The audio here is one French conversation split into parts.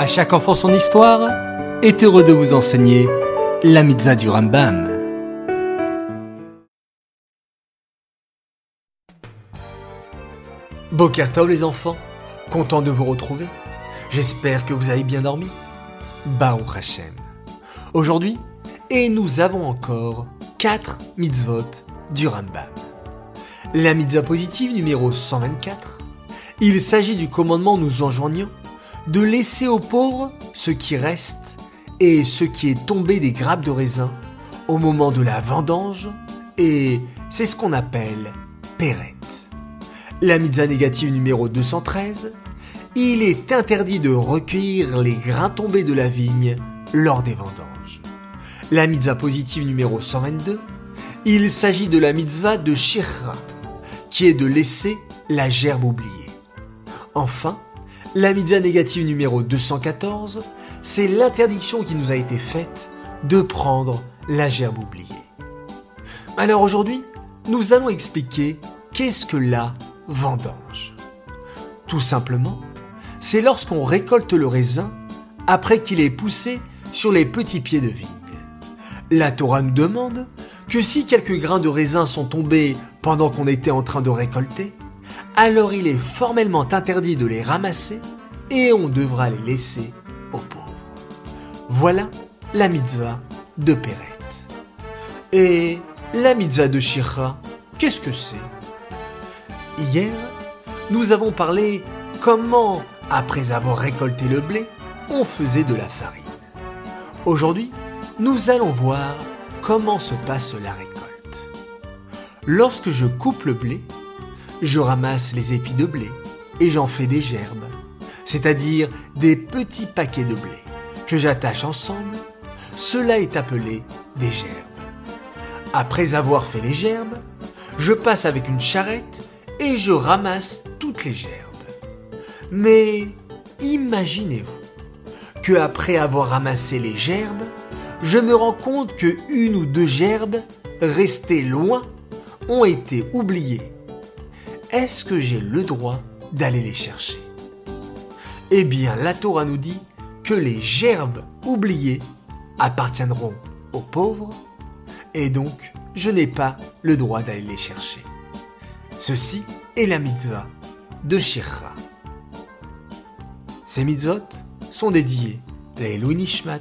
À chaque enfant son histoire est heureux de vous enseigner la mitzvah du Rambam. Bokertov les enfants, content de vous retrouver. J'espère que vous avez bien dormi. Baruch Hashem. Aujourd'hui, et nous avons encore 4 mitzvot du Rambam. La mitzvah positive numéro 124. Il s'agit du commandement nous enjoignant de laisser aux pauvres ce qui reste et ce qui est tombé des grappes de raisin au moment de la vendange et c'est ce qu'on appelle pérette. La mitzvah négative numéro 213. Il est interdit de recueillir les grains tombés de la vigne lors des vendanges. La mitzvah positive numéro 122. Il s'agit de la mitzvah de Shirra, qui est de laisser la gerbe oubliée. Enfin, la mitzvah négative numéro 214, c'est l'interdiction qui nous a été faite de prendre la gerbe oubliée. Alors aujourd'hui, nous allons expliquer qu'est-ce que la vendange. Tout simplement, c'est lorsqu'on récolte le raisin après qu'il ait poussé sur les petits pieds de vigne. La Torah nous demande que si quelques grains de raisin sont tombés pendant qu'on était en train de récolter, alors il est formellement interdit de les ramasser et on devra les laisser aux pauvres. Voilà la mitzvah de Péret. Et la mitzvah de Shira, qu'est-ce que c'est? Hier, nous avons parlé comment, après avoir récolté le blé, on faisait de la farine. Aujourd'hui, nous allons voir comment se passe la récolte. Lorsque je coupe le blé, je ramasse les épis de blé et j'en fais des gerbes, c'est-à-dire des petits paquets de blé que j'attache ensemble. Cela est appelé des gerbes. Après avoir fait les gerbes, je passe avec une charrette et je ramasse toutes les gerbes. Mais imaginez-vous que après avoir ramassé les gerbes, je me rends compte que une ou deux gerbes restées loin ont été oubliées est-ce que j'ai le droit d'aller les chercher? Eh bien, la Torah nous dit que les gerbes oubliées appartiendront aux pauvres, et donc je n'ai pas le droit d'aller les chercher. Ceci est la mitzvah de Shirra. Ces mitzvot sont dédiés à Louis Nishmat,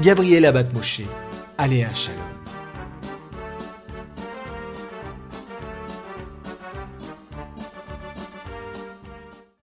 Gabriel Abat Moshe, Aléa Shalom.